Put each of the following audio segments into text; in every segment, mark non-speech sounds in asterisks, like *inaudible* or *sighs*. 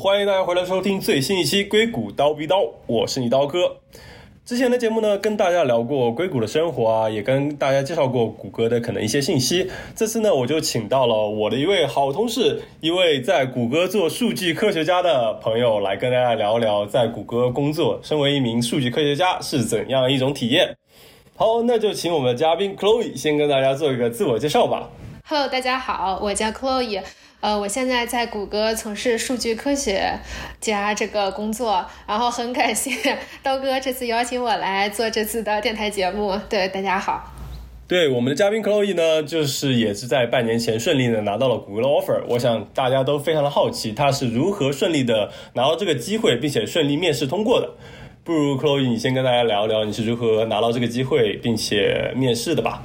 欢迎大家回来收听最新一期《硅谷刀逼刀》，我是你刀哥。之前的节目呢，跟大家聊过硅谷的生活啊，也跟大家介绍过谷歌的可能一些信息。这次呢，我就请到了我的一位好同事，一位在谷歌做数据科学家的朋友，来跟大家聊聊在谷歌工作，身为一名数据科学家是怎样一种体验。好，那就请我们的嘉宾 Chloe 先跟大家做一个自我介绍吧。Hello，大家好，我叫 Chloe。呃，我现在在谷歌从事数据科学家这个工作，然后很感谢 *laughs* 刀哥这次邀请我来做这次的电台节目。对，大家好。对，我们的嘉宾 Chloe 呢，就是也是在半年前顺利的拿到了谷歌的 offer。我想大家都非常的好奇，他是如何顺利的拿到这个机会，并且顺利面试通过的。不如 Chloe 你先跟大家聊聊你是如何拿到这个机会，并且面试的吧。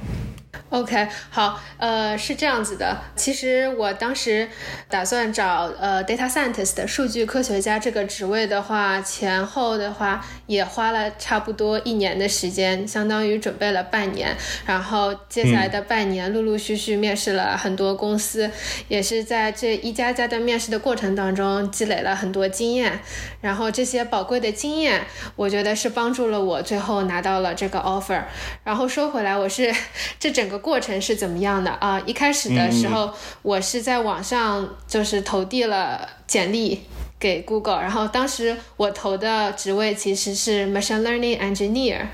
OK，好，呃，是这样子的。其实我当时打算找呃 data scientist 数据科学家这个职位的话，前后的话也花了差不多一年的时间，相当于准备了半年。然后接下来的半年，陆陆续续面试了很多公司，也是在这一家家的面试的过程当中积累了很多经验。然后这些宝贵的经验，我觉得是帮助了我最后拿到了这个 offer。然后说回来，我是 *laughs* 这整个。过程是怎么样的啊？一开始的时候，我是在网上就是投递了简历给 Google，然后当时我投的职位其实是 Machine Learning Engineer，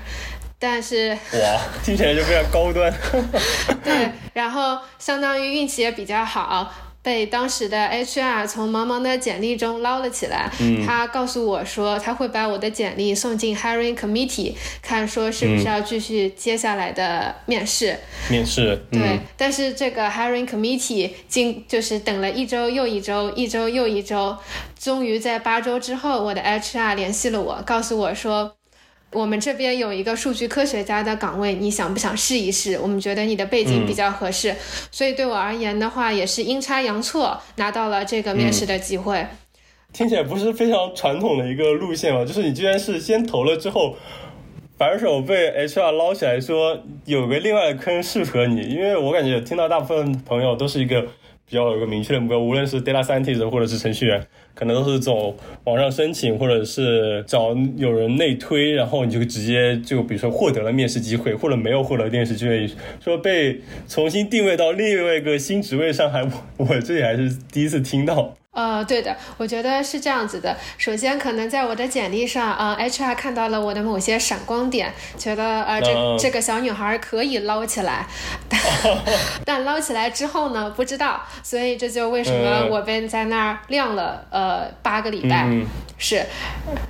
但是哇，听起来就非常高端。*laughs* 对，然后相当于运气也比较好。被当时的 HR 从茫茫的简历中捞了起来，他告诉我说他会把我的简历送进 Hiring Committee，看说是不是要继续接下来的面试。面试。对，但是这个 Hiring Committee 经就是等了一周又一周，一周又一周，终于在八周之后，我的 HR 联系了我，告诉我说。我们这边有一个数据科学家的岗位，你想不想试一试？我们觉得你的背景比较合适，所以对我而言的话，也是阴差阳错拿到了这个面试的机会。听起来不是非常传统的一个路线吧？就是你居然是先投了之后，反手被 HR 捞起来说有个另外的坑适合你，因为我感觉听到大部分朋友都是一个。比较有个明确的目标，无论是 data scientist 或者是程序员，可能都是走网上申请，或者是找有人内推，然后你就直接就比如说获得了面试机会，或者没有获得面试机会，说被重新定位到另外一个新职位上，还我 *laughs* 我这里还是第一次听到。呃，对的，我觉得是这样子的。首先，可能在我的简历上，呃，HR 看到了我的某些闪光点，觉得呃，这这个小女孩可以捞起来。*laughs* 但捞起来之后呢，不知道，所以这就为什么我被在那儿晾了呃八个礼拜。是。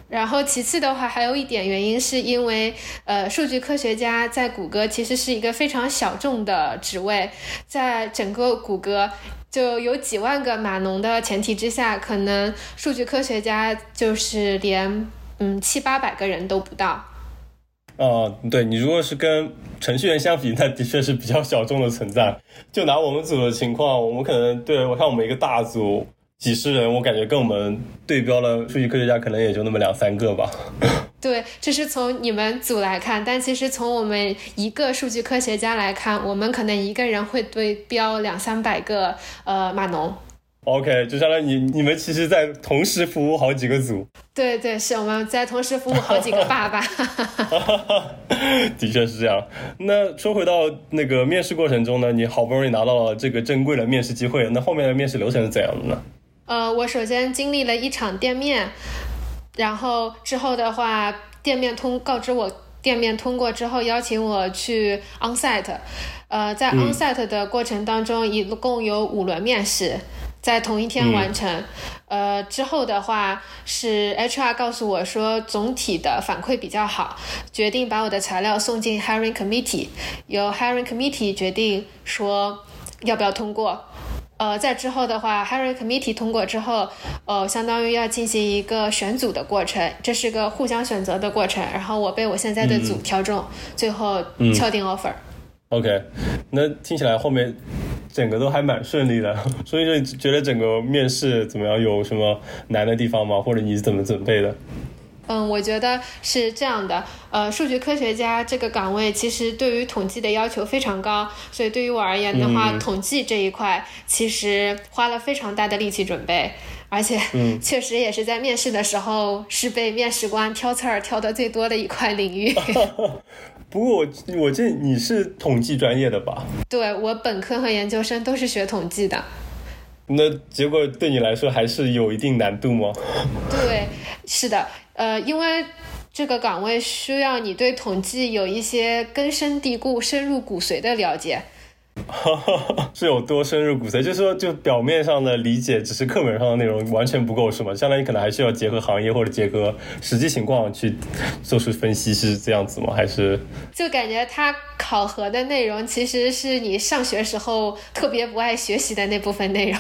然后其次的话，还有一点原因是因为呃，数据科学家在谷歌其实是一个非常小众的职位，在整个谷歌。就有几万个码农的前提之下，可能数据科学家就是连嗯七八百个人都不到。哦，对你如果是跟程序员相比，那的确是比较小众的存在。就拿我们组的情况，我们可能对我看我们一个大组几十人，我感觉跟我们对标的数据科学家可能也就那么两三个吧。对，这是从你们组来看，但其实从我们一个数据科学家来看，我们可能一个人会对标两三百个呃码农。OK，就相当于你你们其实在同时服务好几个组。对对，是我们在同时服务好几个爸爸。*laughs* 的确是这样。那说回到那个面试过程中呢，你好不容易拿到了这个珍贵的面试机会，那后面的面试流程是怎样的呢？呃，我首先经历了一场店面。然后之后的话，店面通告知我店面通过之后，邀请我去 onsite。呃，在 onsite 的过程当中，一共有五轮面试，在同一天完成。呃，之后的话是 HR 告诉我说，总体的反馈比较好，决定把我的材料送进 hiring committee，由 hiring committee 决定说要不要通过。呃，在之后的话，Harry Committee 通过之后，呃，相当于要进行一个选组的过程，这是个互相选择的过程。然后我被我现在的组挑中，最后敲定 offer。OK，那听起来后面整个都还蛮顺利的。所以说，觉得整个面试怎么样？有什么难的地方吗？或者你是怎么准备的？嗯，我觉得是这样的。呃，数据科学家这个岗位其实对于统计的要求非常高，所以对于我而言的话，统计这一块其实花了非常大的力气准备。而且 *laughs* 确实也是在面试的时候是被面试官挑刺儿挑的最多的一块领域。*laughs* 不过我我这你是统计专业的吧？对我本科和研究生都是学统计的。那结果对你来说还是有一定难度吗？对，是的，呃，因为这个岗位需要你对统计有一些根深蒂固、深入骨髓的了解。*laughs* 是有多深入骨髓？就是说，就表面上的理解，只是课本上的内容完全不够，是吗？相当于可能还需要结合行业或者结合实际情况去做出分析，是这样子吗？还是就感觉他考核的内容其实是你上学时候特别不爱学习的那部分内容。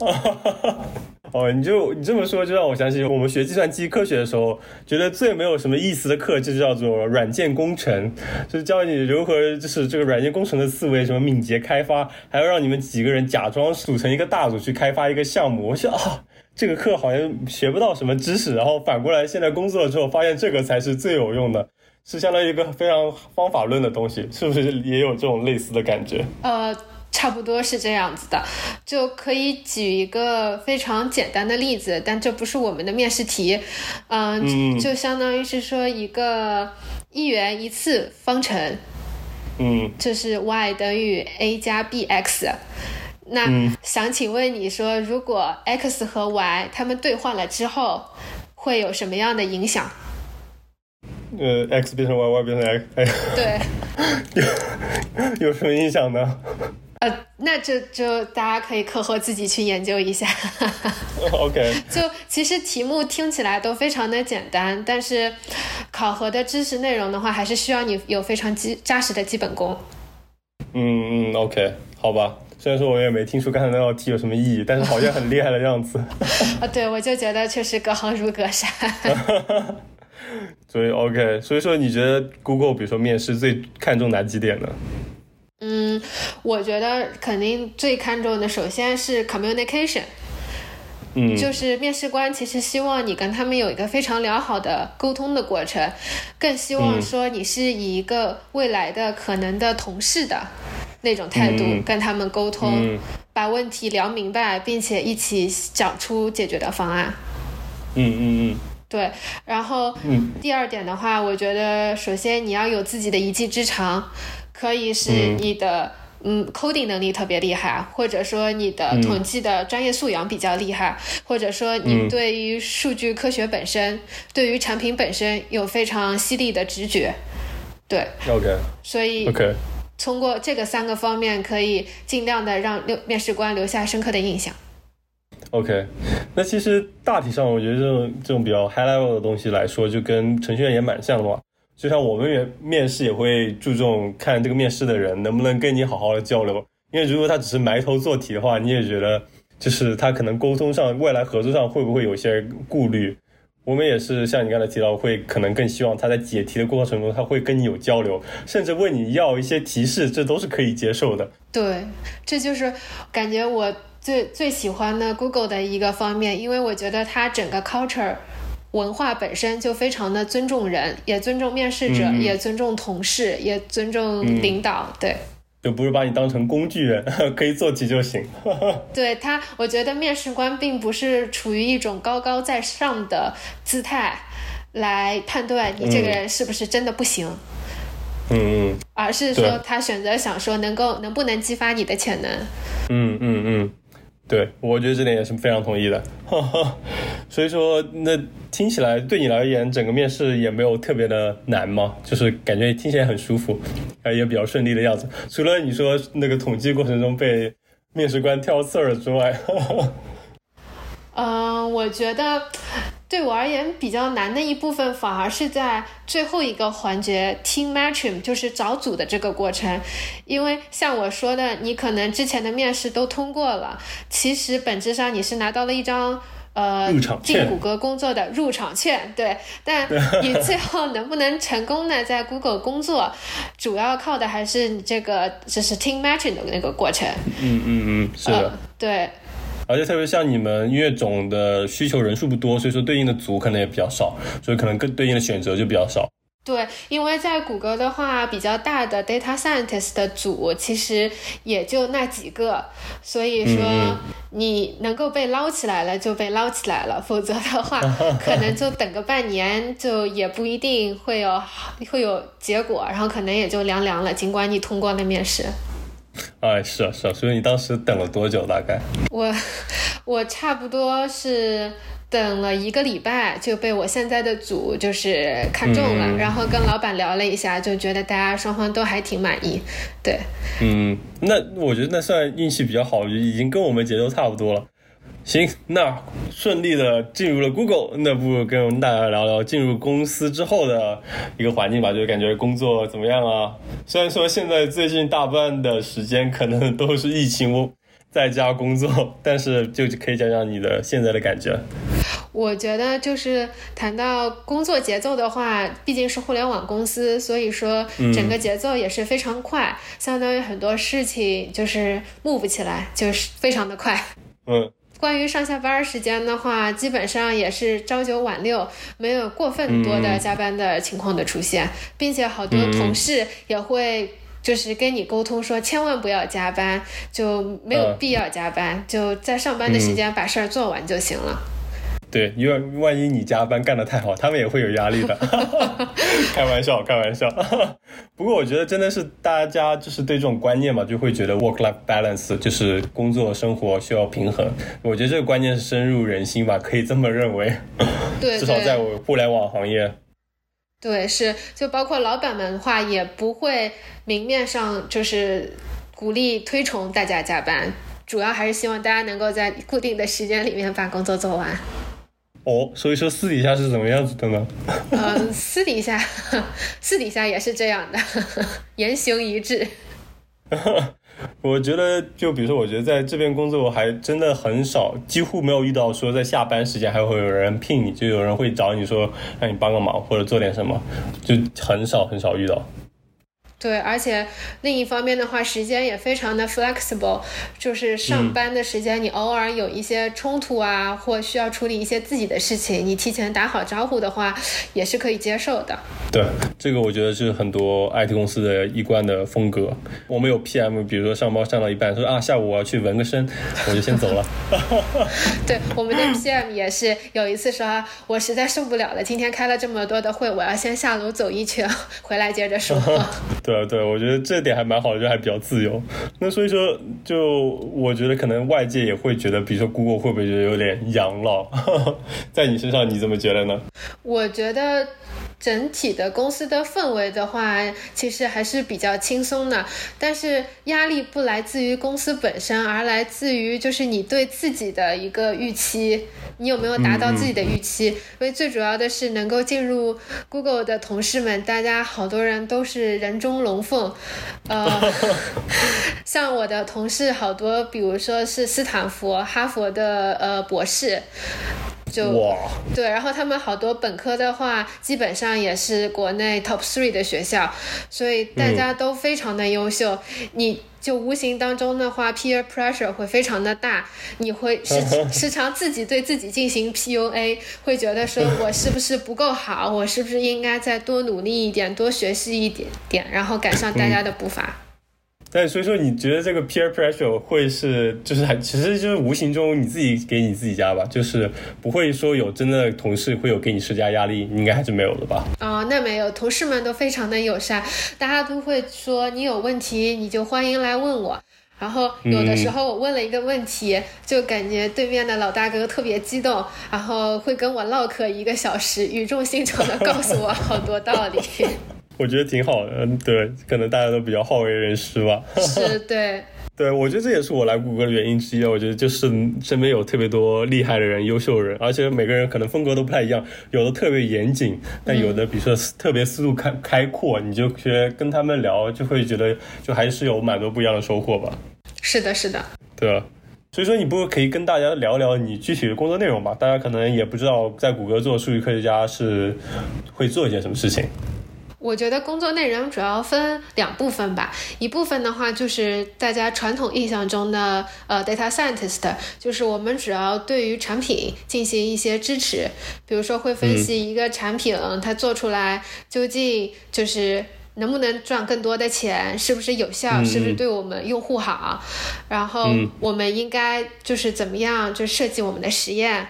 *laughs* *laughs* 哦，你就你这么说，就让我想起我们学计算机科学的时候，觉得最没有什么意思的课就叫做软件工程，就是教你如何就是这个软件工程的思维，什么敏捷开发，还要让你们几个人假装组成一个大组去开发一个项目。我想啊，这个课好像学不到什么知识，然后反过来现在工作了之后，发现这个才是最有用的，是相当于一个非常方法论的东西，是不是也有这种类似的感觉？呃。差不多是这样子的，就可以举一个非常简单的例子，但这不是我们的面试题，嗯，就相当于是说一个一元一次方程，嗯，就是 y 等于 a 加 bx，那想请问你说，如果 x 和 y 它们兑换了之后，会有什么样的影响？呃，x 变成 y，y 变成 x，对，*laughs* 有有什么影响呢？呃，那就就大家可以课后自己去研究一下。*laughs* OK，*laughs* 就其实题目听起来都非常的简单，但是考核的知识内容的话，还是需要你有非常基扎实的基本功。嗯嗯，OK，好吧。虽然说我也没听出刚才那道题有什么意义，但是好像很厉害的样子。啊，*laughs* 对，我就觉得确实隔行如隔山。所以 OK，所以说你觉得 Google 比如说面试最看重哪几点呢？嗯，我觉得肯定最看重的，首先是 communication，嗯，就是面试官其实希望你跟他们有一个非常良好的沟通的过程，更希望说你是以一个未来的可能的同事的那种态度跟他们沟通，把问题聊明白，并且一起讲出解决的方案。嗯嗯嗯，对。然后，第二点的话，我觉得首先你要有自己的一技之长。可以是你的嗯 coding 能力特别厉害，或者说你的统计的专业素养比较厉害，或者说你对于数据科学本身，对于产品本身有非常犀利的直觉，对，OK，所以 OK，通过这个三个方面，可以尽量的让留面试官留下深刻的印象。OK，那其实大体上我觉得这种这种比较 high level 的东西来说，就跟程序员也蛮像的嘛。就像我们面面试也会注重看这个面试的人能不能跟你好好的交流，因为如果他只是埋头做题的话，你也觉得就是他可能沟通上、未来合作上会不会有些顾虑。我们也是像你刚才提到，会可能更希望他在解题的过程中他会跟你有交流，甚至问你要一些提示，这都是可以接受的。对，这就是感觉我最最喜欢的 Google 的一个方面，因为我觉得它整个 culture。文化本身就非常的尊重人，也尊重面试者，也尊重同事，也尊重领导，对，就不是把你当成工具人，*laughs* 可以做题就行。*laughs* 对他，我觉得面试官并不是处于一种高高在上的姿态来判断你这个人是不是真的不行，嗯嗯，而是说他选择想说能够能不能激发你的潜能，嗯嗯嗯。对，我觉得这点也是非常同意的。*laughs* 所以说，那听起来对你而言，整个面试也没有特别的难吗？就是感觉听起来很舒服，啊，也比较顺利的样子。除了你说那个统计过程中被面试官挑刺儿之外，嗯，*laughs* 我觉得。对我而言比较难的一部分，反而是在最后一个环节 team matching，就是找组的这个过程。因为像我说的，你可能之前的面试都通过了，其实本质上你是拿到了一张呃进谷歌工作的入场券，对。*laughs* 但你最后能不能成功的在 Google 工作，主要靠的还是你这个就是 team matching 的那个过程。嗯嗯嗯，是的，对。而且特别像你们，音乐总的需求人数不多，所以说对应的组可能也比较少，所以可能更对应的选择就比较少。对，因为在谷歌的话，比较大的 data scientist 的组其实也就那几个，所以说你能够被捞起来了就被捞起来了，否则的话，可能就等个半年，就也不一定会有会有结果，然后可能也就凉凉了。尽管你通过了面试。*laughs* 哎，是啊，是啊，所以你当时等了多久？大概？我我差不多是。等了一个礼拜就被我现在的组就是看中了，然后跟老板聊了一下，就觉得大家双方都还挺满意。对，嗯，那我觉得那算运气比较好，已经跟我们节奏差不多了。行，那顺利的进入了 Google，那不如跟大家聊聊进入公司之后的一个环境吧，就感觉工作怎么样啊？虽然说现在最近大半的时间可能都是疫情。在家工作，但是就可以讲讲你的现在的感觉。我觉得就是谈到工作节奏的话，毕竟是互联网公司，所以说整个节奏也是非常快，相当于很多事情就是 move 起来就是非常的快。嗯，关于上下班时间的话，基本上也是朝九晚六，没有过分多的加班的情况的出现，并且好多同事也会。就是跟你沟通说，千万不要加班，就没有必要加班，就在上班的时间把事儿做完就行了。对，因为万一你加班干得太好，他们也会有压力的。*laughs* 开玩笑，开玩笑。*laughs* 不过我觉得真的是大家就是对这种观念嘛，就会觉得 work-life balance 就是工作生活需要平衡。我觉得这个观念是深入人心吧，可以这么认为。对，*laughs* 至少在我互联网行业。对，是就包括老板们的话，也不会明面上就是鼓励推崇大家加班，主要还是希望大家能够在固定的时间里面把工作做完。哦，所以说私底下是怎么样子的呢？嗯，私底下，*laughs* 私底下也是这样的，*laughs* 言行一致。*laughs* 我觉得，就比如说，我觉得在这边工作我还真的很少，几乎没有遇到说在下班时间还会有人聘你，就有人会找你说让你帮个忙或者做点什么，就很少很少遇到。对，而且另一方面的话，时间也非常的 flexible，就是上班的时间，你偶尔有一些冲突啊，或需要处理一些自己的事情，你提前打好招呼的话，也是可以接受的。对，这个我觉得是很多 IT 公司的一贯的风格。我们有 PM，比如说上班上到一半，说啊，下午我要去纹个身，我就先走了。*laughs* 对，我们的 PM 也是有一次说，我实在受不了了，今天开了这么多的会，我要先下楼走一圈，回来接着说。*laughs* 对。对对，我觉得这点还蛮好的，就还比较自由。*laughs* 那所以说，就我觉得可能外界也会觉得，比如说 Google 会不会觉得有点养老？在你身上，你怎么觉得呢？我觉得。整体的公司的氛围的话，其实还是比较轻松的。但是压力不来自于公司本身，而来自于就是你对自己的一个预期，你有没有达到自己的预期？因为最主要的是能够进入 Google 的同事们，大家好多人都是人中龙凤。呃，*laughs* 像我的同事好多，比如说是斯坦福、哈佛的呃博士。就对，然后他们好多本科的话，基本上也是国内 top three 的学校，所以大家都非常的优秀。你就无形当中的话，peer pressure 会非常的大，你会时 *laughs* 时常自己对自己进行 PUA，会觉得说我是不是不够好，我是不是应该再多努力一点，多学习一点点，然后赶上大家的步伐。但所以说，你觉得这个 peer pressure 会是，就是还其实就是无形中你自己给你自己加吧，就是不会说有真的同事会有给你施加压力，应该还是没有的吧？哦，那没有，同事们都非常的友善，大家都会说你有问题你就欢迎来问我。然后有的时候我问了一个问题，就感觉对面的老大哥特别激动，然后会跟我唠嗑一个小时，语重心长的告诉我好多道理。*laughs* 我觉得挺好的，对，可能大家都比较好为人师吧。是，*laughs* 对，对，我觉得这也是我来谷歌的原因之一。我觉得就是身边有特别多厉害的人、优秀人，而且每个人可能风格都不太一样，有的特别严谨，但有的比如说特别思路开开阔，你就觉得跟他们聊就会觉得就还是有蛮多不一样的收获吧。是的，是的，对所以说你不可以跟大家聊聊你具体的工作内容吧？大家可能也不知道在谷歌做数据科学家是会做一些什么事情。我觉得工作内容主要分两部分吧，一部分的话就是大家传统印象中的呃 data scientist，就是我们主要对于产品进行一些支持，比如说会分析一个产品它做出来究竟就是能不能赚更多的钱，是不是有效，是不是对我们用户好，然后我们应该就是怎么样就设计我们的实验，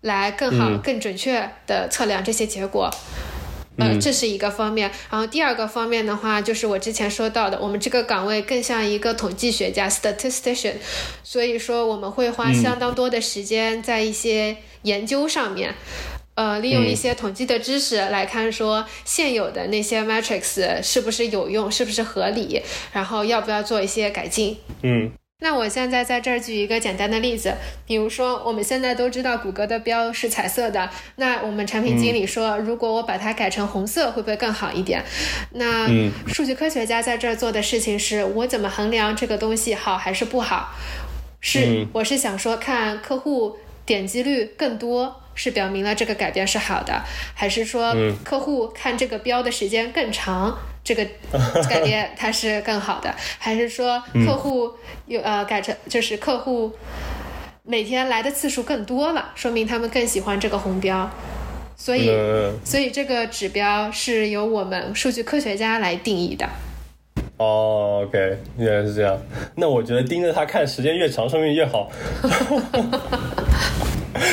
来更好、更准确的测量这些结果。呃，这是一个方面，然后第二个方面的话，就是我之前说到的，我们这个岗位更像一个统计学家 （statistician），所以说我们会花相当多的时间在一些研究上面，呃，利用一些统计的知识来看说现有的那些 metrics 是不是有用，是不是合理，然后要不要做一些改进。嗯。那我现在在这儿举一个简单的例子，比如说我们现在都知道谷歌的标是彩色的，那我们产品经理说，如果我把它改成红色，会不会更好一点？那数据科学家在这儿做的事情是，我怎么衡量这个东西好还是不好？是，我是想说，看客户点击率更多，是表明了这个改变是好的，还是说客户看这个标的时间更长？这个 *laughs* 改变它是更好的，还是说客户有呃改成就是客户每天来的次数更多了，说明他们更喜欢这个红标，所以所以这个指标是由我们数据科学家来定义的。哦，OK，原来是这样。那我觉得盯着它看时间越长，说明越好。*laughs*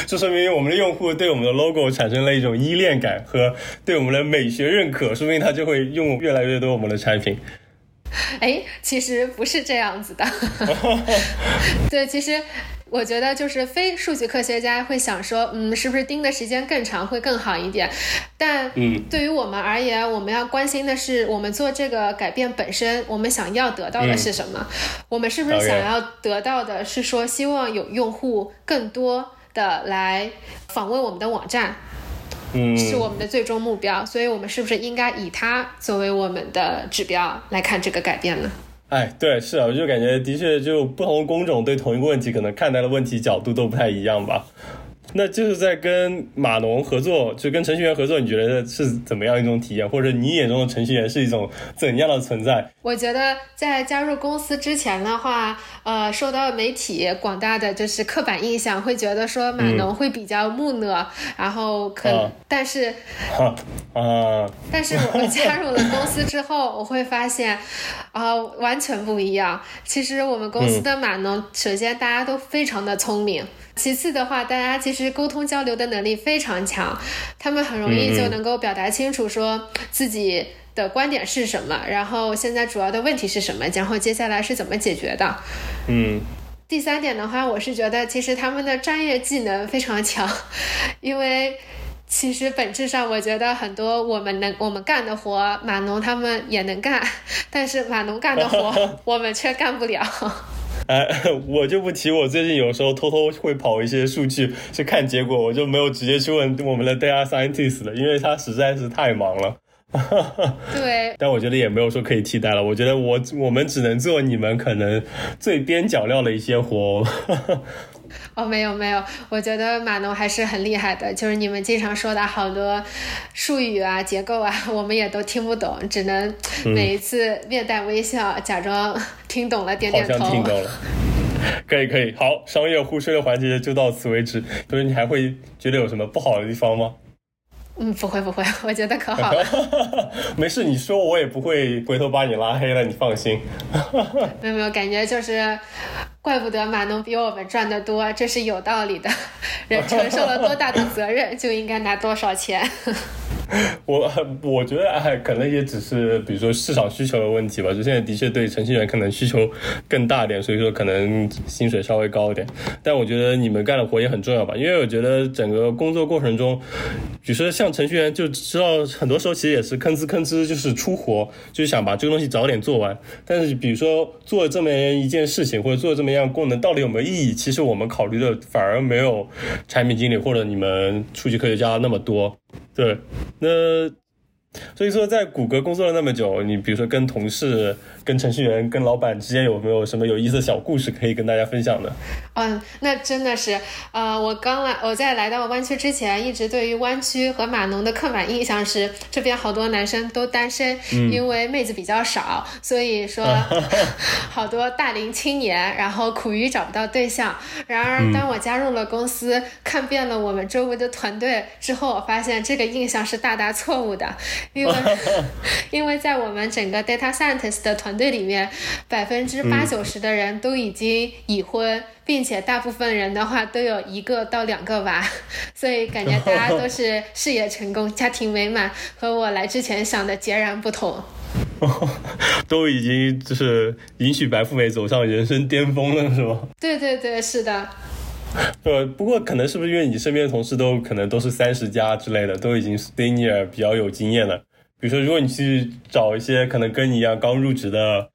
这说明我们的用户对我们的 logo 产生了一种依恋感和对我们的美学认可，说明他就会用越来越多我们的产品。哎，其实不是这样子的。*laughs* 对，其实我觉得就是非数据科学家会想说，嗯，是不是盯的时间更长会更好一点？但对于我们而言，我们要关心的是，我们做这个改变本身，我们想要得到的是什么？我们是不是想要得到的是说，希望有用户更多？的来访问我们的网站，嗯，是我们的最终目标，所以我们是不是应该以它作为我们的指标来看这个改变呢？哎，对，是啊，我就感觉的确，就不同工种对同一个问题，可能看待的问题角度都不太一样吧。那就是在跟码农合作，就跟程序员合作，你觉得是怎么样一种体验？或者你眼中的程序员是一种怎样的存在？我觉得在加入公司之前的话，呃，受到媒体广大的就是刻板印象，会觉得说码农会比较木讷，然后可，但是，啊，但是我加入了公司之后，我会发现，啊，完全不一样。其实我们公司的码农，首先大家都非常的聪明。其次的话，大家其实沟通交流的能力非常强，他们很容易就能够表达清楚说自己的观点是什么，然后现在主要的问题是什么，然后接下来是怎么解决的。嗯，第三点的话，我是觉得其实他们的专业技能非常强，*laughs* 因为其实本质上我觉得很多我们能我们干的活，码农他们也能干，但是码农干的活 *laughs* 我们却干不了。哎，我就不提，我最近有时候偷偷会跑一些数据去看结果，我就没有直接去问我们的 data scientist 了，因为他实在是太忙了。对，*laughs* 但我觉得也没有说可以替代了，我觉得我我们只能做你们可能最边角料的一些活。哦，没有没有，我觉得码农还是很厉害的，就是你们经常说的好多术语啊、结构啊，我们也都听不懂，只能每一次面带微笑，假装听懂了，点点头。好像听懂了。*laughs* 可以可以，好，商业互吹的环节就到此为止。就是你还会觉得有什么不好的地方吗？嗯，不会不会，我觉得可好了。*laughs* 没事，你说我也不会回头把你拉黑了，你放心。没有没有，感觉就是，怪不得码农比我们赚的多，这是有道理的。人承受了多大的责任，就应该拿多少钱。*laughs* 我我觉得哎，可能也只是比如说市场需求的问题吧。就现在的确对程序员可能需求更大一点，所以说可能薪水稍微高一点。但我觉得你们干的活也很重要吧，因为我觉得整个工作过程中，比如说像程序员就知道很多时候其实也是吭哧吭哧就是出活，就是想把这个东西早点做完。但是比如说做这么一件事情或者做这么样功能到底有没有意义，其实我们考虑的反而没有产品经理或者你们数据科学家那么多。对，那所以说，在谷歌工作了那么久，你比如说跟同事、跟程序员、跟老板之间有没有什么有意思的小故事可以跟大家分享的？嗯，那真的是，呃，我刚来，我在来到湾区之前，一直对于湾区和码农的刻板印象是，这边好多男生都单身，因为妹子比较少，所以说 *laughs* 好多大龄青年，然后苦于找不到对象。然而，当我加入了公司，看遍了我们周围的团队之后，我发现这个印象是大大错误的。因为，*laughs* 因为在我们整个 data scientist 的团队里面，百分之八九十的人都已经已婚，并且大部分人的话都有一个到两个娃，*laughs* 所以感觉大家都是事业成功、家庭美满，和我来之前想的截然不同。*laughs* 都已经就是迎娶白富美，走上人生巅峰了，是吗？对对对，是的。呃，不过可能是不是因为你身边的同事都可能都是三十加之类的，都已经 senior 比较有经验了。比如说，如果你去找一些可能跟你一样刚入职的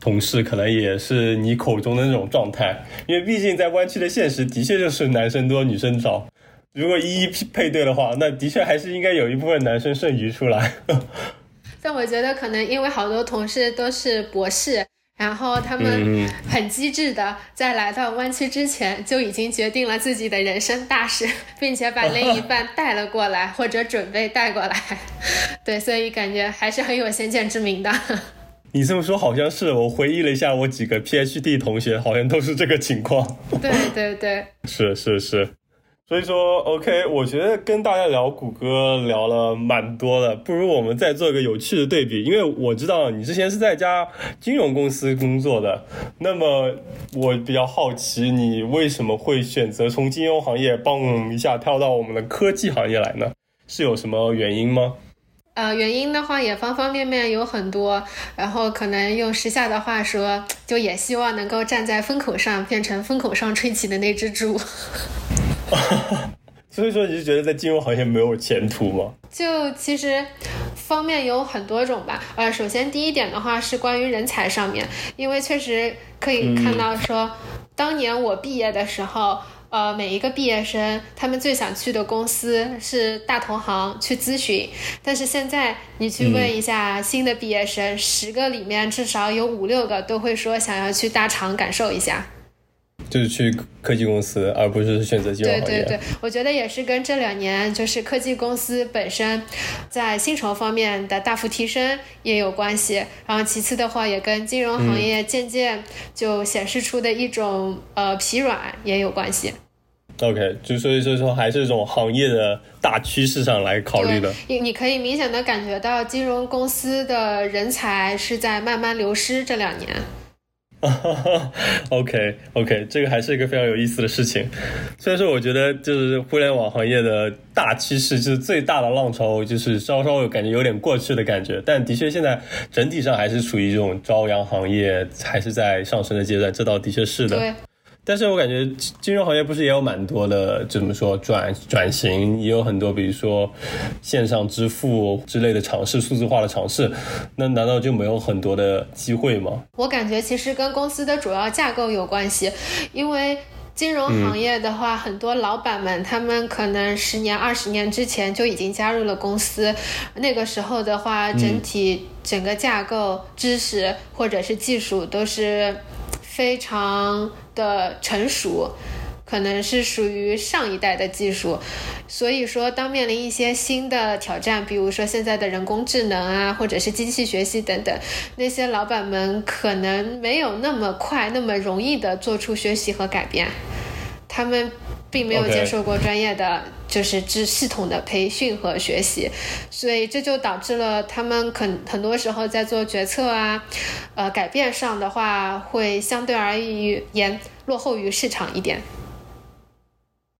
同事，可能也是你口中的那种状态。因为毕竟在湾区的现实的确就是男生多女生少。如果一一配对的话，那的确还是应该有一部分男生剩余出来。*laughs* 但我觉得可能因为好多同事都是博士。然后他们很机智的，在来到湾区之前就已经决定了自己的人生大事，*laughs* 并且把另一半带了过来，或者准备带过来。*laughs* 对，所以感觉还是很有先见之明的。*laughs* 你这么说好像是，我回忆了一下，我几个 PhD 同学好像都是这个情况。对对对，是是是。所以说，OK，我觉得跟大家聊谷歌聊了蛮多的，不如我们再做一个有趣的对比。因为我知道你之前是在一家金融公司工作的，那么我比较好奇，你为什么会选择从金融行业蹦一下跳到我们的科技行业来呢？是有什么原因吗？呃，原因的话也方方面面有很多，然后可能用时下的话说，就也希望能够站在风口上，变成风口上吹起的那只猪。*laughs* 所以说，你是觉得在金融行业没有前途吗？就其实方面有很多种吧。呃，首先第一点的话是关于人才上面，因为确实可以看到说，当年我毕业的时候，呃，每一个毕业生他们最想去的公司是大投行去咨询，但是现在你去问一下新的毕业生，十个里面至少有五六个都会说想要去大厂感受一下。就是去科技公司，而不是选择金融行业。对对对，我觉得也是跟这两年就是科技公司本身在薪酬方面的大幅提升也有关系。然后其次的话，也跟金融行业渐渐就显示出的一种呃疲软也有关系。OK，就所以说说还是这种行业的大趋势上来考虑的。你你可以明显的感觉到金融公司的人才是在慢慢流失这两年。*laughs* OK OK，这个还是一个非常有意思的事情。虽然说我觉得就是互联网行业的大趋势，就是最大的浪潮，就是稍稍有感觉有点过去的感觉。但的确现在整体上还是处于这种朝阳行业，还是在上升的阶段，这倒的确是的。但是我感觉金融行业不是也有蛮多的，怎么说转转型，也有很多，比如说线上支付之类的尝试，数字化的尝试，那难道就没有很多的机会吗？我感觉其实跟公司的主要架构有关系，因为金融行业的话，很多老板们他们可能十年、二十年之前就已经加入了公司，那个时候的话，整体整个架构、知识或者是技术都是。非常的成熟，可能是属于上一代的技术，所以说当面临一些新的挑战，比如说现在的人工智能啊，或者是机器学习等等，那些老板们可能没有那么快、那么容易的做出学习和改变，他们。并没有接受过专业的，就是知系统的培训和学习，所以这就导致了他们肯很多时候在做决策啊，呃，改变上的话会相对而言落后于市场一点。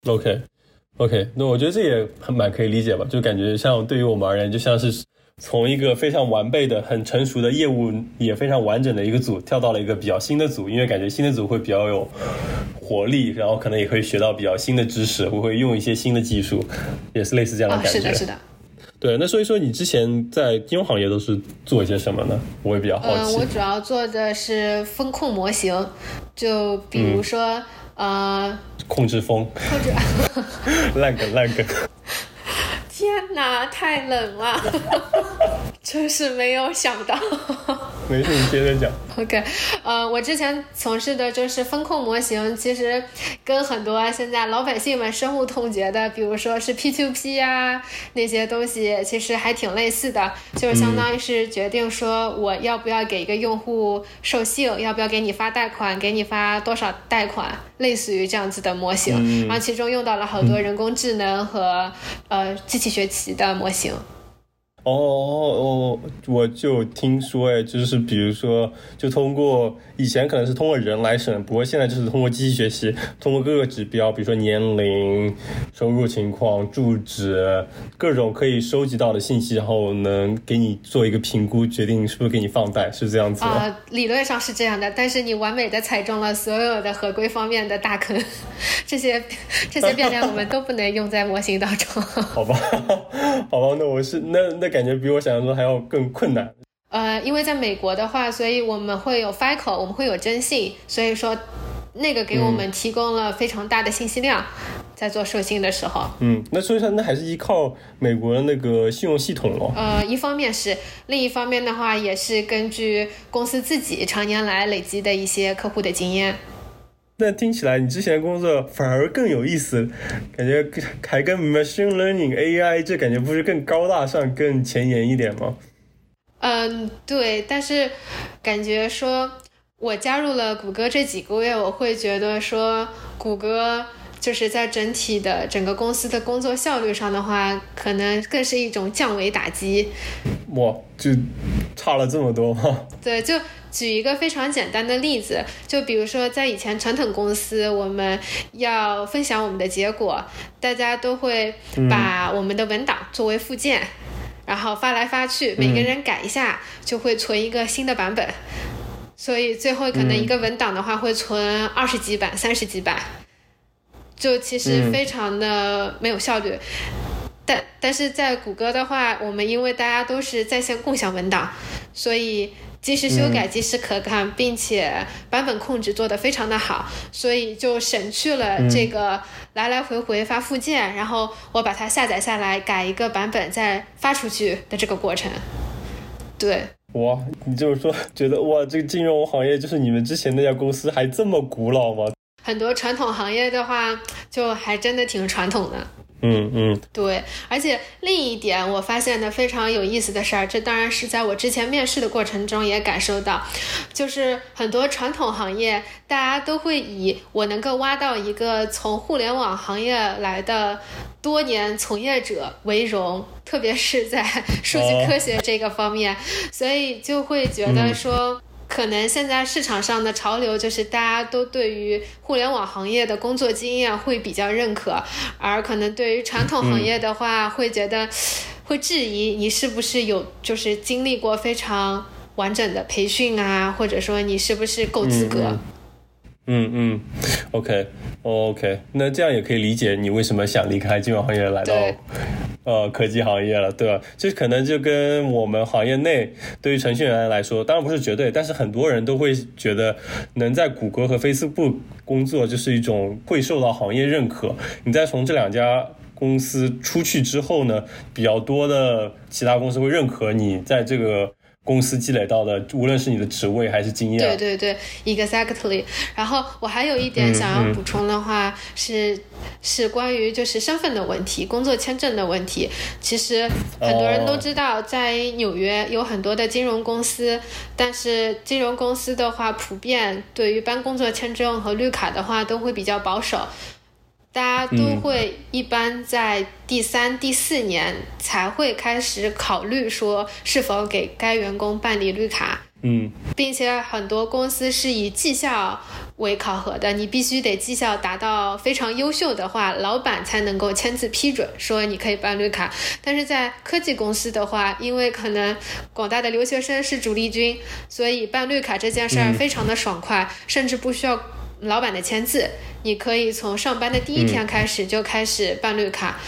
OK，OK，那我觉得这也很蛮可以理解吧，就感觉像对于我们而言，就像是。从一个非常完备的、很成熟的业务也非常完整的一个组，跳到了一个比较新的组，因为感觉新的组会比较有活力，然后可能也会学到比较新的知识，我会用一些新的技术，也是类似这样的感觉。是的，是的。对，那所以说你之前在金融行业都是做一些什么呢？我也比较好奇。我主要做的是风控模型，就比如说呃，控制风，或者烂梗烂梗。天哪，太冷了，*laughs* 真是没有想到。没事，你接着讲。OK，呃，我之前从事的就是风控模型，其实跟很多现在老百姓们深恶痛绝的，比如说是 P2P 啊那些东西，其实还挺类似的，就是相当于是决定说我要不要给一个用户授信，要不要给你发贷款，给你发多少贷款，类似于这样子的模型。然后其中用到了好多人工智能和呃机器学习的模型。哦哦，我就听说，哎，就是比如说，就通过以前可能是通过人来审，不过现在就是通过机器学习，通过各个指标，比如说年龄、收入情况、住址，各种可以收集到的信息，然后能给你做一个评估，决定是不是给你放贷，是这样子啊，理论上是这样的，但是你完美的踩中了所有的合规方面的大坑，这些这些变量我们都不能用在模型当中。*laughs* 好吧，*laughs* 好吧，那我是那那。感觉比我想象中还要更困难。呃，因为在美国的话，所以我们会有 FICO，我们会有征信，所以说那个给我们提供了非常大的信息量，在做授信的时候。嗯，那所以说那还是依靠美国的那个信用系统咯。呃，一方面是，另一方面的话也是根据公司自己常年来累积的一些客户的经验。那听起来你之前工作反而更有意思，感觉还跟 machine learning AI 这感觉不是更高大上、更前沿一点吗？嗯，对，但是感觉说我加入了谷歌这几个月，我会觉得说谷歌就是在整体的整个公司的工作效率上的话，可能更是一种降维打击。哇，就差了这么多吗？对，就。举一个非常简单的例子，就比如说在以前传统公司，我们要分享我们的结果，大家都会把我们的文档作为附件，然后发来发去，每个人改一下就会存一个新的版本，所以最后可能一个文档的话会存二十几版、三十几版，就其实非常的没有效率。但但是在谷歌的话，我们因为大家都是在线共享文档，所以。及时修改，及时可看，并且版本控制做得非常的好，所以就省去了这个来来回回发附件，然后我把它下载下来，改一个版本再发出去的这个过程。对，哇，你就是说觉得哇，这个金融行业就是你们之前那家公司还这么古老吗？很多传统行业的话，就还真的挺传统的。嗯嗯，对，而且另一点我发现的非常有意思的事儿，这当然是在我之前面试的过程中也感受到，就是很多传统行业，大家都会以我能够挖到一个从互联网行业来的多年从业者为荣，特别是在数据科学这个方面，所以就会觉得说。可能现在市场上的潮流就是大家都对于互联网行业的工作经验会比较认可，而可能对于传统行业的话，会觉得 *sighs* 会质疑你是不是有就是经历过非常完整的培训啊，或者说你是不是够资格。嗯嗯，OK，OK，那这样也可以理解你为什么想离开金融行业来到呃科技行业了，对吧？这可能就跟我们行业内对于程序员来说，当然不是绝对，但是很多人都会觉得能在谷歌和 Facebook 工作就是一种会受到行业认可。你再从这两家公司出去之后呢，比较多的其他公司会认可你在这个。公司积累到的，无论是你的职位还是经验，对对对，exactly。然后我还有一点想要补充的话是，是关于就是身份的问题，工作签证的问题。其实很多人都知道，在纽约有很多的金融公司，但是金融公司的话，普遍对于办工作签证和绿卡的话，都会比较保守。大家都会一般在第三、第四年才会开始考虑说是否给该员工办理绿卡。嗯，并且很多公司是以绩效为考核的，你必须得绩效达到非常优秀的话，老板才能够签字批准说你可以办绿卡。但是在科技公司的话，因为可能广大的留学生是主力军，所以办绿卡这件事儿非常的爽快，甚至不需要。老板的签字，你可以从上班的第一天开始就开始办绿卡，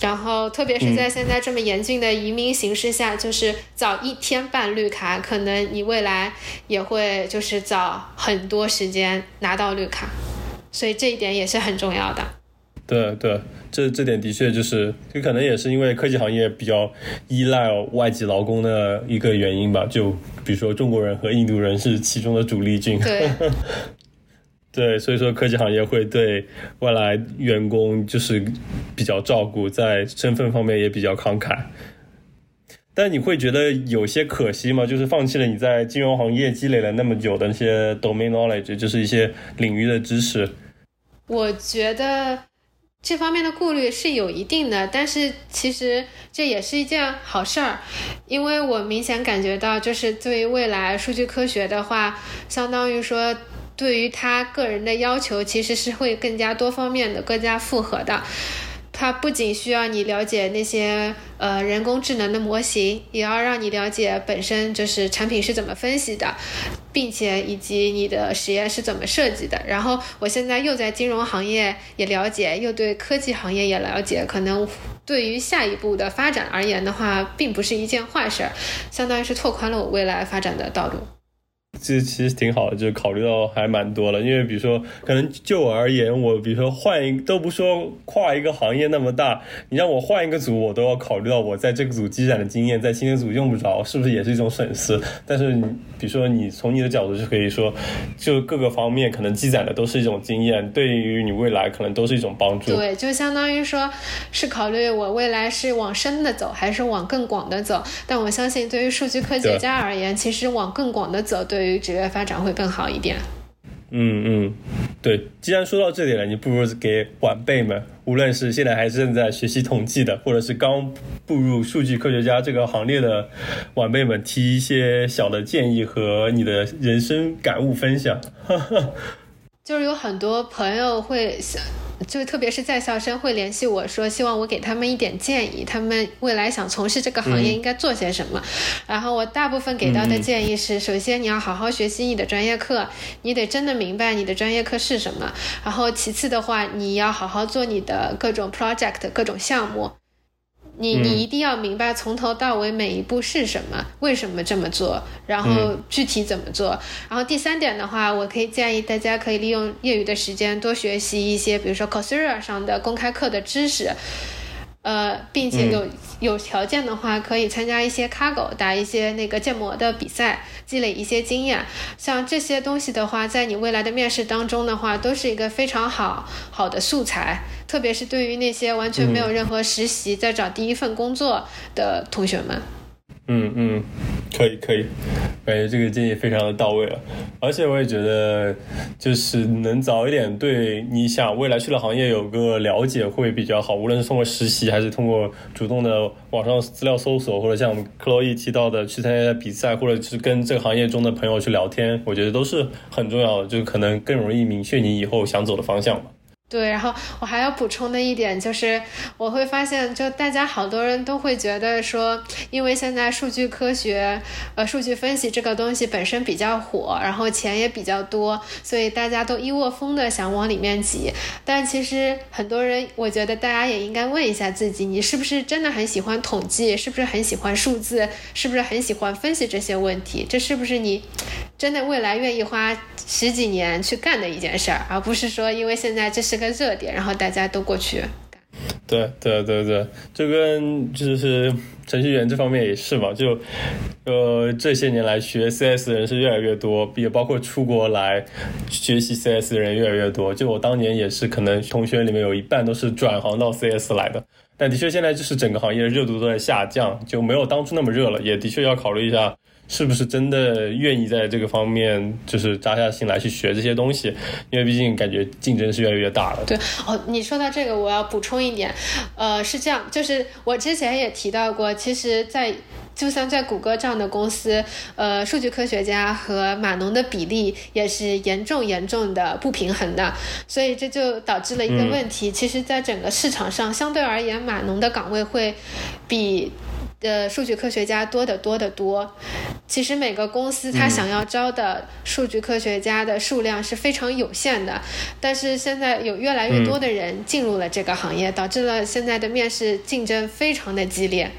然后特别是在现在这么严峻的移民形势下，就是早一天办绿卡，可能你未来也会就是早很多时间拿到绿卡，所以这一点也是很重要的。对对，这这点的确就是，就可能也是因为科技行业比较依赖外籍劳工的一个原因吧。就比如说中国人和印度人是其中的主力军。对。*laughs* 对，所以说科技行业会对外来员工就是比较照顾，在身份方面也比较慷慨。但你会觉得有些可惜吗？就是放弃了你在金融行业积累了那么久的那些 domain knowledge，就是一些领域的知识。我觉得这方面的顾虑是有一定的，但是其实这也是一件好事儿，因为我明显感觉到，就是对于未来数据科学的话，相当于说。对于他个人的要求，其实是会更加多方面的、更加复合的。它不仅需要你了解那些呃人工智能的模型，也要让你了解本身就是产品是怎么分析的，并且以及你的实验是怎么设计的。然后我现在又在金融行业也了解，又对科技行业也了解，可能对于下一步的发展而言的话，并不是一件坏事儿，相当于是拓宽了我未来发展的道路。这其实挺好的，就是考虑到还蛮多了。因为比如说，可能就我而言，我比如说换一都不说跨一个行业那么大，你让我换一个组，我都要考虑到我在这个组积攒的经验，在新的组用不着，是不是也是一种损失？但是你比如说，你从你的角度就可以说，就各个方面可能积攒的都是一种经验，对于你未来可能都是一种帮助。对，就相当于说是考虑我未来是往深的走，还是往更广的走。但我相信，对于数据科学家而言，其实往更广的走，对。对于职业发展会更好一点。嗯嗯，对。既然说到这里了，你不如给晚辈们，无论是现在还是正在学习统计的，或者是刚步入数据科学家这个行列的晚辈们，提一些小的建议和你的人生感悟分享。*laughs* 就是有很多朋友会想。就特别是在校生会联系我说，希望我给他们一点建议，他们未来想从事这个行业应该做些什么。然后我大部分给到的建议是：首先你要好好学习你的专业课，你得真的明白你的专业课是什么。然后其次的话，你要好好做你的各种 project，各种项目。你你一定要明白从头到尾每一步是什么，为什么这么做，然后具体怎么做。然后第三点的话，我可以建议大家可以利用业余的时间多学习一些，比如说 Coursera 上的公开课的知识。呃，并且有有条件的话，可以参加一些 cargo，打一些那个建模的比赛，积累一些经验。像这些东西的话，在你未来的面试当中的话，都是一个非常好好的素材。特别是对于那些完全没有任何实习，在找第一份工作的同学们。嗯嗯，可以可以，感觉这个建议非常的到位了，而且我也觉得，就是能早一点对你想未来去的行业有个了解会比较好，无论是通过实习还是通过主动的网上资料搜索，或者像克洛伊提到的去参加比赛，或者是跟这个行业中的朋友去聊天，我觉得都是很重要的，就可能更容易明确你以后想走的方向吧。对，然后我还要补充的一点就是，我会发现，就大家好多人都会觉得说，因为现在数据科学、呃，数据分析这个东西本身比较火，然后钱也比较多，所以大家都一窝蜂的想往里面挤。但其实很多人，我觉得大家也应该问一下自己，你是不是真的很喜欢统计？是不是很喜欢数字？是不是很喜欢分析这些问题？这是不是你真的未来愿意花十几年去干的一件事儿，而不是说因为现在这是。个热点，然后大家都过去。对对对对，就跟就是程序员这方面也是嘛，就呃这些年来学 CS 的人是越来越多，也包括出国来学习 CS 的人越来越多。就我当年也是，可能同学里面有一半都是转行到 CS 来的。但的确现在就是整个行业热度都在下降，就没有当初那么热了。也的确要考虑一下。是不是真的愿意在这个方面就是扎下心来去学这些东西？因为毕竟感觉竞争是越来越大了。对哦，你说到这个，我要补充一点，呃，是这样，就是我之前也提到过，其实，在就像在谷歌这样的公司，呃，数据科学家和码农的比例也是严重严重的不平衡的，所以这就导致了一个问题，其实，在整个市场上，相对而言，码农的岗位会比。的数据科学家多得多得多，其实每个公司他想要招的数据科学家的数量是非常有限的，但是现在有越来越多的人进入了这个行业，导致了现在的面试竞争非常的激烈。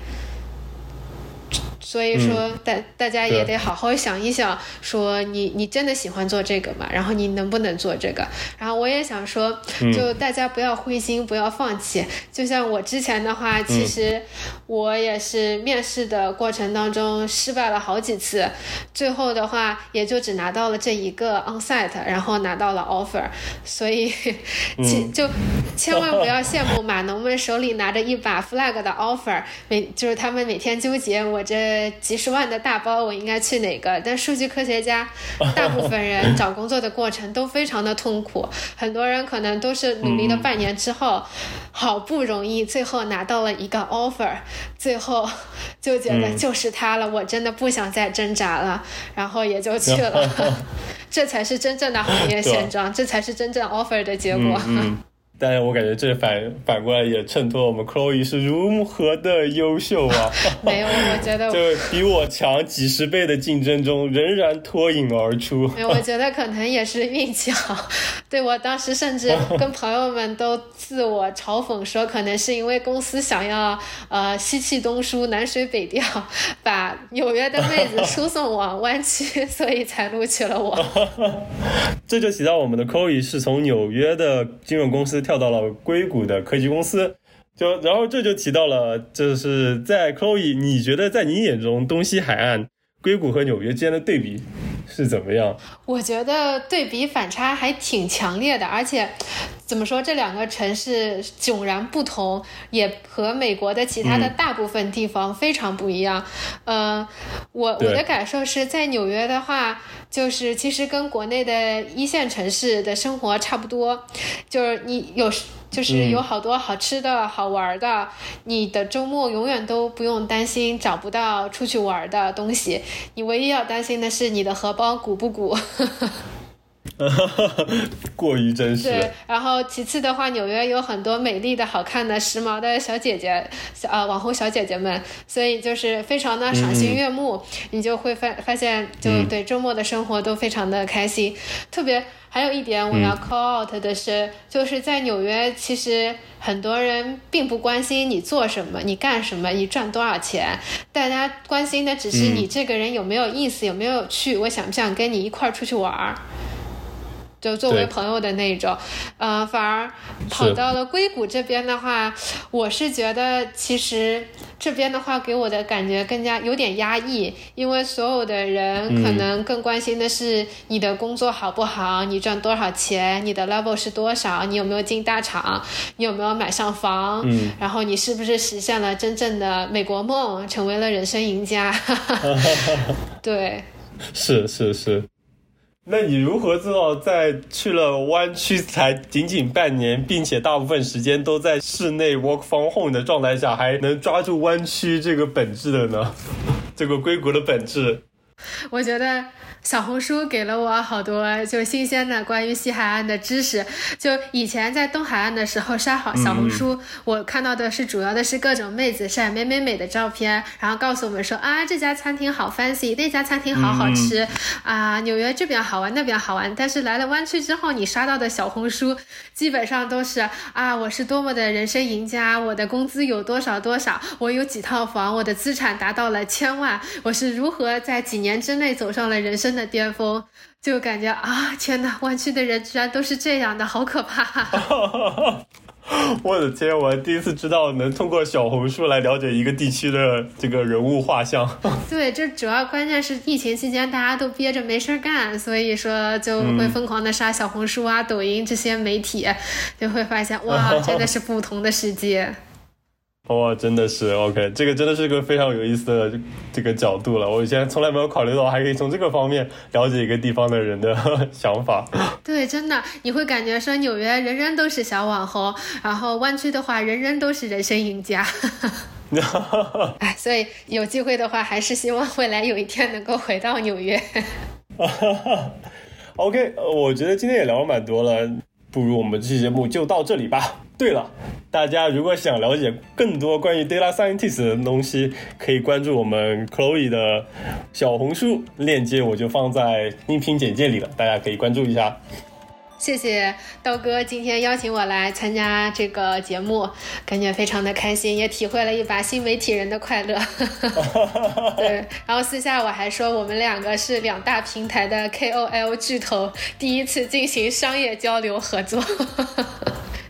所以说大大家也得好好想一想，说你你真的喜欢做这个吗？然后你能不能做这个？然后我也想说，就大家不要灰心，不要放弃。就像我之前的话，其实我也是面试的过程当中失败了好几次，最后的话也就只拿到了这一个 onsite，然后拿到了 offer。所以，*laughs* 就千万不要羡慕码农们手里拿着一把 flag 的 offer，每就是他们每天纠结我这几十万的大包，我应该去哪个？*laughs* 但数据科学家大部分人找工作的过程都非常的痛苦，很多人可能都是努力了半年之后，好不容易最后拿到了一个 offer，最后就觉得就是他了，我真的不想再挣扎了，然后也就去了。*laughs* 这才是真正的行业 *laughs* 现状，这才是真正 offer 的结果。但是我感觉这反反过来也衬托我们 Chloe 是如何的优秀啊！*laughs* 没有，我觉得就比我强几十倍的竞争中仍然脱颖而出。*laughs* 没有，我觉得可能也是运气好。*laughs* 对我当时甚至跟朋友们都自我嘲讽说，可能是因为公司想要呃西气东输南水北调，把纽约的妹子输送往湾区，所以才录取了我。这就提到我们的 Chloe 是从纽约的金融公司跳。跳到了硅谷的科技公司，就然后这就提到了，就是在 Chloe，你觉得在你眼中东西海岸硅谷和纽约之间的对比是怎么样？我觉得对比反差还挺强烈的，而且怎么说，这两个城市迥然不同，也和美国的其他的大部分地方非常不一样。呃，我我的感受是在纽约的话。就是其实跟国内的一线城市的生活差不多，就是你有就是有好多好吃的好玩的，你的周末永远都不用担心找不到出去玩的东西，你唯一要担心的是你的荷包鼓不鼓。*laughs* *laughs* 过于真实。对，然后其次的话，纽约有很多美丽的、好看的、时髦的小姐姐，小呃网红小姐姐们，所以就是非常的赏心悦目。你就会发发现，就对周末的生活都非常的开心。特别还有一点我要 call out 的是，就是在纽约，其实很多人并不关心你做什么、你干什么、你赚多少钱，大家关心的只是你这个人有没有意思、有没有趣，我想不想跟你一块儿出去玩儿。就作为朋友的那种，呃，反而跑到了硅谷这边的话，我是觉得其实这边的话给我的感觉更加有点压抑，因为所有的人可能更关心的是你的工作好不好，你赚多少钱，你的 level 是多少，你有没有进大厂，你有没有买上房，然后你是不是实现了真正的美国梦，成为了人生赢家？*laughs* *laughs* 对，是是是。那你如何做到在去了湾区才仅仅半年，并且大部分时间都在室内 work from home 的状态下，还能抓住湾区这个本质的呢？这个硅谷的本质，*laughs* 我觉得。小红书给了我好多就新鲜的关于西海岸的知识。就以前在东海岸的时候刷好小红书，我看到的是主要的是各种妹子晒美美美的照片，然后告诉我们说啊这家餐厅好 fancy，那家餐厅好好吃，啊纽约这边好玩那边好玩。但是来了湾区之后，你刷到的小红书基本上都是啊我是多么的人生赢家，我的工资有多少多少，我有几套房，我的资产达到了千万，我是如何在几年之内走上了人生。的巅峰，就感觉啊，天哪！湾区的人居然都是这样的，好可怕！*laughs* 我的天，我第一次知道能通过小红书来了解一个地区的这个人物画像。对，这主要关键是疫情期间大家都憋着没事干，所以说就会疯狂的刷小红书啊、抖音这些媒体，就会发现哇，*laughs* 真的是不同的世界。哇，真的是 OK，这个真的是个非常有意思的这个角度了。我以前从来没有考虑到，还可以从这个方面了解一个地方的人的 *laughs* 想法。*laughs* 对，真的，你会感觉说纽约人人都是小网红，然后湾区的话人人都是人生赢家。*laughs* 哎，所以有机会的话，还是希望未来有一天能够回到纽约。OK，我觉得今天也聊了蛮多了，不如我们这期节目就到这里吧。对了，大家如果想了解更多关于 data scientist 的东西，可以关注我们 Chloe 的小红书链接，我就放在音频简介里了，大家可以关注一下。谢谢刀哥今天邀请我来参加这个节目，感觉非常的开心，也体会了一把新媒体人的快乐。*laughs* 对，然后私下我还说，我们两个是两大平台的 KOL 巨头，第一次进行商业交流合作。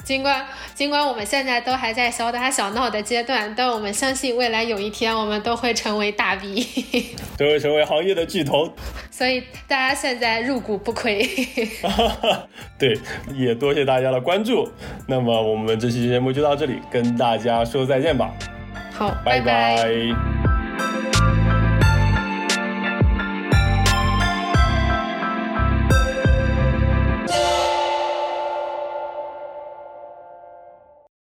尽管尽管我们现在都还在小打小闹的阶段，但我们相信未来有一天我们都会成为大 V，*laughs* 都会成为行业的巨头。所以大家现在入股不亏。*laughs* 对，也多谢大家的关注。那么我们这期节目就到这里，跟大家说再见吧。好，拜拜。拜